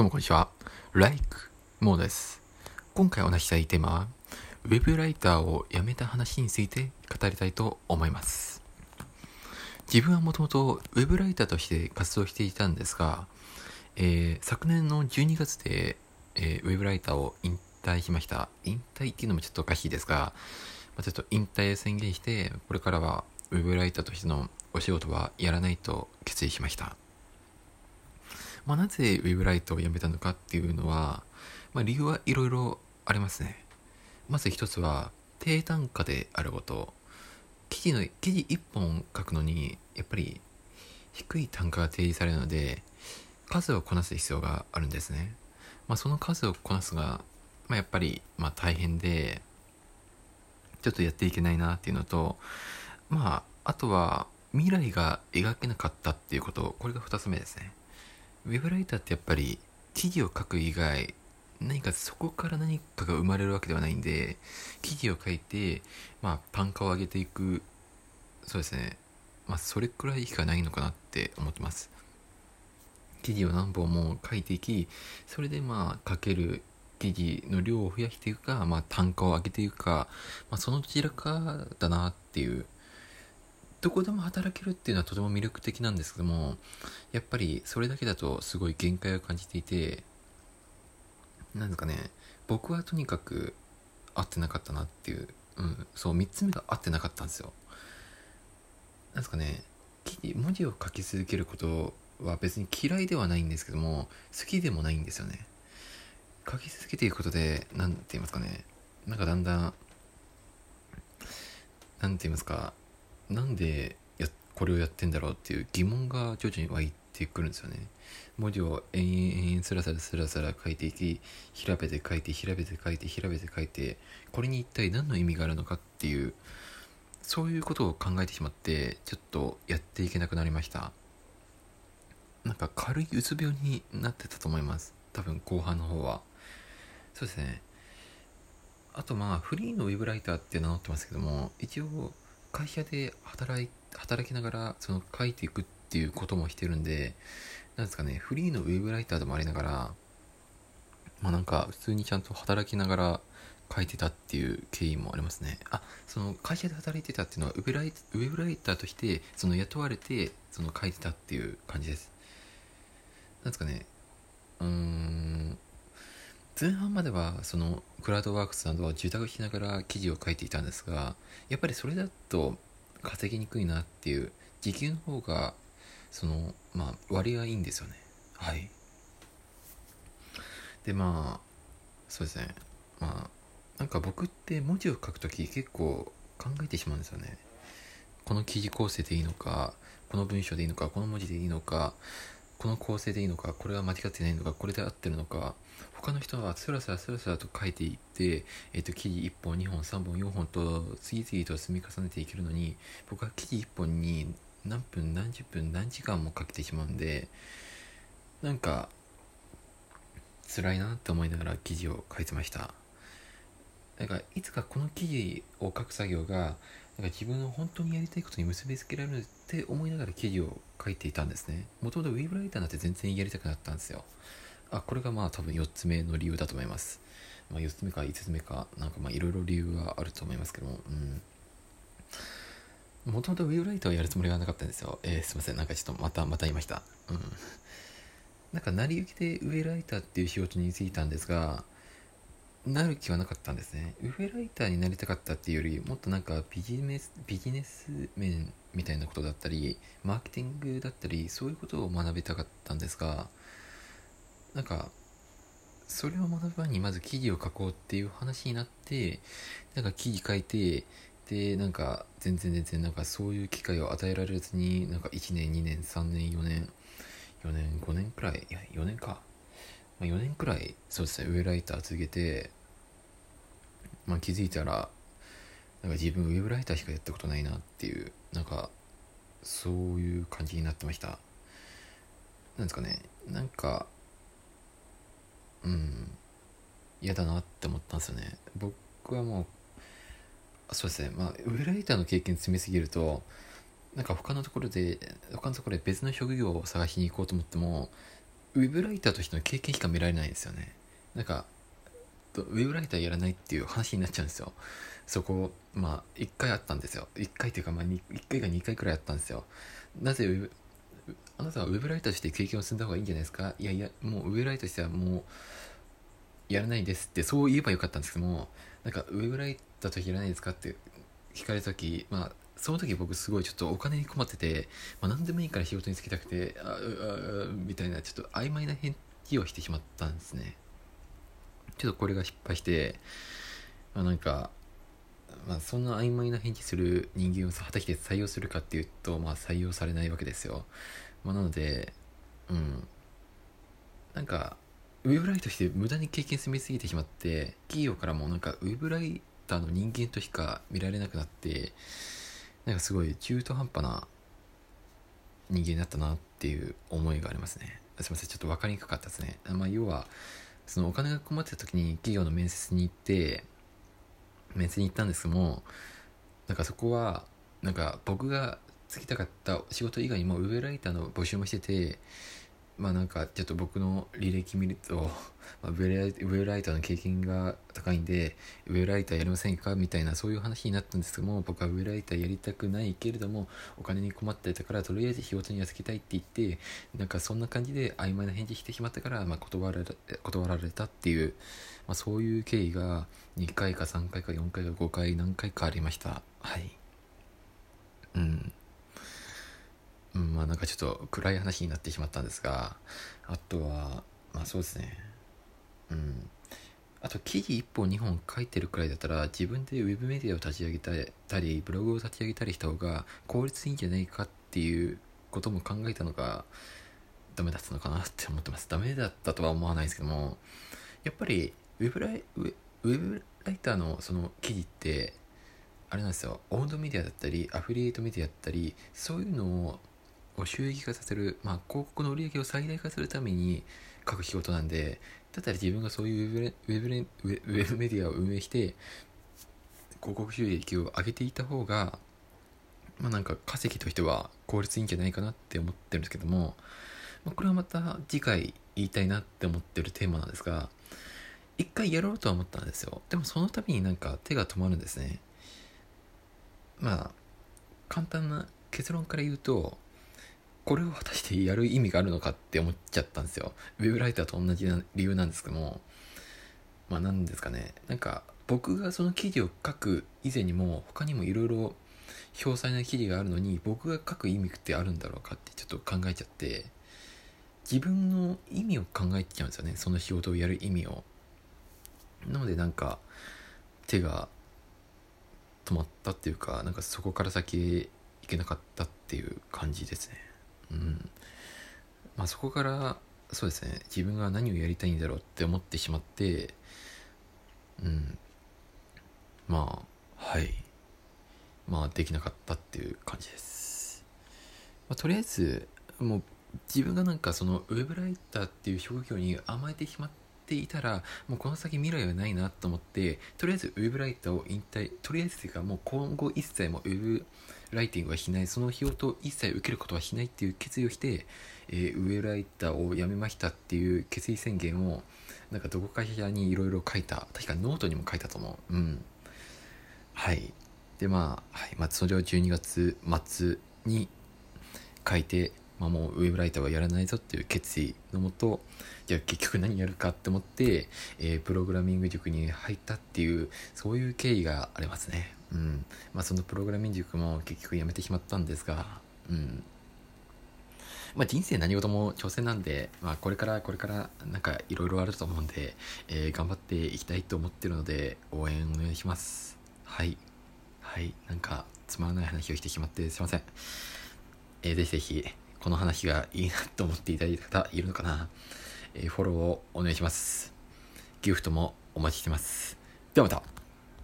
どうもこんにちは。Like モーです。今回お話ししたいテーマは、ウェブライターを辞めた話について語りたいと思います。自分はもともとウェブライターとして活動していたんですが、えー、昨年の12月で、えー、ウェブライターを引退しました。引退っていうのもちょっとおかしいですが、まあ、ちょっと引退宣言して、これからはウェブライターとしてのお仕事はやらないと決意しました。まあ、なぜウェブライトを辞めたのかっていうのは、まあ、理由はいろいろありますね。まず一つは、低単価であること。記事の、記事1本書くのに、やっぱり低い単価が提示されるので、数をこなす必要があるんですね。まあ、その数をこなすが、まあ、やっぱり、まあ、大変で、ちょっとやっていけないなっていうのと、まあ、あとは、未来が描けなかったっていうこと、これが2つ目ですね。ウェブライターってやっぱり記事を書く以外何かそこから何かが生まれるわけではないんで記事を書いてまあ単価を上げていく。そうですね。まあそれくらいしかないのかなって思ってます。記事を何本も書いていきそれでまあ書ける記事の量を増やしていくか、まあ、単価を上げていくか、まあ、そのどちらかだなっていうどこでも働けるっていうのはとても魅力的なんですけどもやっぱりそれだけだとすごい限界を感じていてなんですかね僕はとにかく合ってなかったなっていう、うん、そう3つ目が合ってなかったんですよ。なんですかね文字を書き続けることは別に嫌いではないんですけども好きでもないんですよね。書き続けていくことで何て言いますかねなんかだんだん何て言いますかなんでやこれをやってんだろうっていう疑問が徐々に湧いてくるんですよね。文字を延々延々スラスラスラスラ書いていき調べて書いて調べて書いて調べて書いてこれに一体何の意味があるのかっていうそういうことを考えてしまってちょっとやっていけなくなりました。なんか軽いうつ病になってたと思います。多分後半の方は。そうですね。あとまあフリーのウェブライターって名乗ってますけども一応会社で働い働きながらその書いていくっていうこともしてるんでなんですかねフリーのウェブライターでもありながらまあなんか普通にちゃんと働きながら書いてたっていう経緯もありますね。あその会社で働いてたっていうのはウェブライウェブライターとしてその雇われてその書いてたっていう感じです。なんですかねうーん前半まではそのクラウドワークスなどは受託しながら記事を書いていたんですがやっぱりそれだと稼ぎにくいなっていう時給の方がそのまあ割がいいんですよね。はい。でまあそうですね。まあなんか僕って文字を書くとき結構考えてしまうんですよね。この記事構成でいいのかこの文章でいいのかこの文字でいいのかこの構成でいいのかこれは間違ってないのかこれで合ってるのか他の人はスラスラスラスラと書いていって、えっ、と記事1本2本3本4本と次々と積み重ねていけるのに僕は記事1本に何分何十分何時間もかけてしまうんでなんか辛いなって思いながら記事を書いてました。なんかいつかこの記事を書く作業がなんか自分の本当にやりたいことに結びつけられるって思いながら記事を書いていたんですね。もともとウェブライターなんて全然やりたくなったんですよ。あ、これがまあ多分4つ目の理由だと思います。まあ、4つ目か5つ目か、なんかまあいろいろ理由はあると思いますけども、うん。もともとウェブライターをやるつもりはなかったんですよ。えー、すいません。なんかちょっとまた、また言いました。うん。なんか成り行きでウェブライターっていう仕事に就いたんですが、なる気はなかったんですね。ウェブライターになりたかったっていうより、もっとなんかビジネス、ビジネス面みたいなことだったり、マーケティングだったり、そういうことを学びたかったんですが、なんか、それを学ぶ前にまず記事を書こうっていう話になって、なんか記事書いて、で、なんか全然全然なんかそういう機会を与えられずに、なんか1年、2年、3年、4年、4年、5年くらい、いや、4年か。まあ、4年くらいそうですねウェブライター続けて、まあ、気づいたらなんか自分ウェブライターしかやったことないなっていうなんかそういう感じになってました。なんですかねなんかうん嫌だなって思ったんですよね。僕はもうそうですねまあウェブライターの経験積みすぎるとなんか他のところで他のところで別の職業を探しに行こうと思ってもウェブライターとしての経験しか見られないんですよね。なんかウェブライターやらないっていう話になっちゃうんですよ。そこまあ1回あったんですよ。1回っていうかまあ 1, 回か2回くらいあったんですよ。なぜあなたはウェブライターとして経験を積んだ方がいいんじゃないですか？いやいやもうウェブライターとしてはもうやらないですってそう言えばよかったんですけどもなんかウェブライターとしてやらないですかって聞かれた時まあその時僕すごいちょっとお金に困ってて、まあ、何でもいいから仕事に就きたくてああみたいなちょっと曖昧な返事をしてしまったんですね。ちょっとこれが失敗して、まあ、なんか、まあ、そんな曖昧な返事する人間を果たして採用するかっていうと、まあ、採用されないわけですよ、まあ、なのでうん。なんかウェブライターとして無駄に経験積みすぎてしまって企業からもなんかウェブライターの人間としか見られなくなってなんかすごい中途半端な人間だったなっていう思いがありますね。すいませんちょっと分かりにくかったですね。まあ要はそのお金が困ってた時に企業の面接に行って面接に行ったんですけどもなんかそこはなんか僕が就きたかった仕事以外にもウェブライターの募集もしててまあなんかちょっと僕の履歴見ると、まあ、ウェブライターの経験が高いんでウェブライターやりませんか？みたいなそういう話になったんですけども僕はウェブライターやりたくないけれどもお金に困ってたからとりあえず仕事にはつけたいって言ってなんかそんな感じで曖昧な返事してしまったから、まあ、断られ断られたっていう、まあ、そういう経緯が2回か3回か4回か5回何回かありました。はい。うん。うん、まあなんかちょっと暗い話になってしまったんですがあとはまあそうですね。うんあと記事1本2本書いてるくらいだったら自分でウェブメディアを立ち上げたりブログを立ち上げたりした方が効率いいんじゃないかっていうことも考えたのがダメだったのかなって思ってます。ダメだったとは思わないですけどもやっぱりウェブライウェブライターのその記事ってあれなんですよ。オウンドメディアだったりアフィリエイトメディアだったりそういうのをを収益化させる、まあ、広告の売り上げを最大化するために書く仕事なんでだったら自分がそういうウェブウェブメディアを運営して広告収益を上げていた方がまあなんか稼ぎとしては効率いいんじゃないかなって思ってるんですけども、まあ、これはまた次回言いたいなって思ってるテーマなんですが一回やろうとは思ったんですよ。でもその度になんか手が止まるんですね。まあ簡単な結論から言うとこれを果たしてやる意味があるのかって思っちゃったんですよ。ウェブライターと同じな理由なんですけども、まあ何ですかね、なんか僕がその記事を書く以前にも他にもいろいろ詳細な記事があるのに僕が書く意味ってあるんだろうかってちょっと考えちゃって。自分の意味を考えちゃうんですよね。その仕事をやる意味を。なのでなんか手が止まったっていうかなんかそこから先いけなかったっていう感じですね。うん。まあ、そこからそうですね。自分が何をやりたいんだろうって思ってしまってうん。まあはい。まあできなかったっていう感じです、まあ、とりあえずもう自分がなんかそのウェブライターっていう職業に甘えてしまっていたらもうこの先未来はないなと思ってとりあえずウェブライターを引退とりあえずというかもう今後一切もウェブライティングはしない。その仕事を一切受けることはしないっていう決意をして、えー、ウェブライターを辞めましたっていう決意宣言をなんかどこかしらにいろいろ書いた。確かノートにも書いたと思う。うん。はい。でまあ、はい。まあ、それを12月末に書いてまあ、もうウェブライターはやらないぞっていう決意のもとじゃあ結局何やるかって思って、えー、プログラミング塾に入ったっていうそういう経緯がありますね。うん。まあそのプログラミング塾も結局やめてしまったんですがうん。まあ、人生何事も挑戦なんで、まあ、これからこれからなんかいろいろあると思うんで、えー、頑張っていきたいと思ってるので応援お願いします。はい。はい。なんかつまらない話をしてしまってすいません。えー、ぜひぜひ。この話がいいなと思っていただいた方いるのかな、えー、フォローをお願いします。ギフトもお待ちしてます。ではまた。